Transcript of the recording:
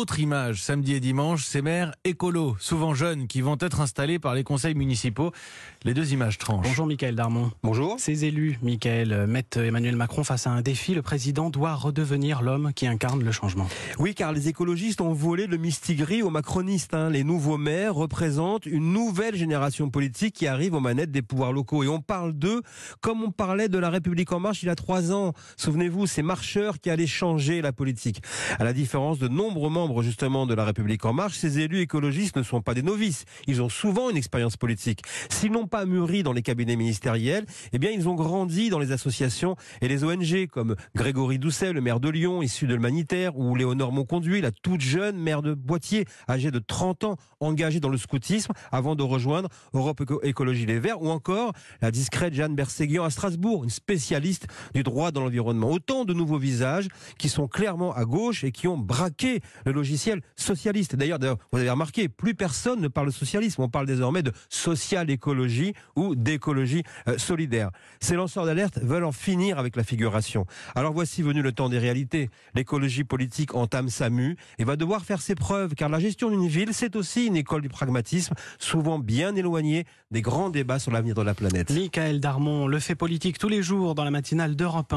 autre image samedi et dimanche, ces maires écolos, souvent jeunes, qui vont être installés par les conseils municipaux. Les deux images tranchent. Bonjour Michael Darmon. Bonjour. Ces élus, Michael, mettent Emmanuel Macron face à un défi. Le président doit redevenir l'homme qui incarne le changement. Oui, car les écologistes ont volé le mistigris aux macronistes. Hein. Les nouveaux maires représentent une nouvelle génération politique qui arrive aux manettes des pouvoirs locaux. Et on parle d'eux comme on parlait de la République en marche il y a trois ans. Souvenez-vous, ces marcheurs qui allaient changer la politique. À la différence de nombreux membres justement de la République en marche, ces élus écologistes ne sont pas des novices. Ils ont souvent une expérience politique. S'ils n'ont pas mûri dans les cabinets ministériels, eh bien ils ont grandi dans les associations et les ONG comme Grégory Doucet, le maire de Lyon, issu de l'humanitaire, ou Léonore Monconduit, la toute jeune maire de Boitier, âgée de 30 ans, engagée dans le scoutisme avant de rejoindre Europe Écologie Les Verts, ou encore la discrète Jeanne Berséguian à Strasbourg, une spécialiste du droit dans l'environnement. Autant de nouveaux visages qui sont clairement à gauche et qui ont braqué le socialiste. D'ailleurs, vous avez remarqué, plus personne ne parle de socialisme. On parle désormais de social-écologie ou d'écologie euh, solidaire. Ces lanceurs d'alerte veulent en finir avec la figuration. Alors voici venu le temps des réalités. L'écologie politique entame sa mue et va devoir faire ses preuves, car la gestion d'une ville, c'est aussi une école du pragmatisme, souvent bien éloignée des grands débats sur l'avenir de la planète. Michael Darmon, le fait politique tous les jours dans la matinale d'Europe 1.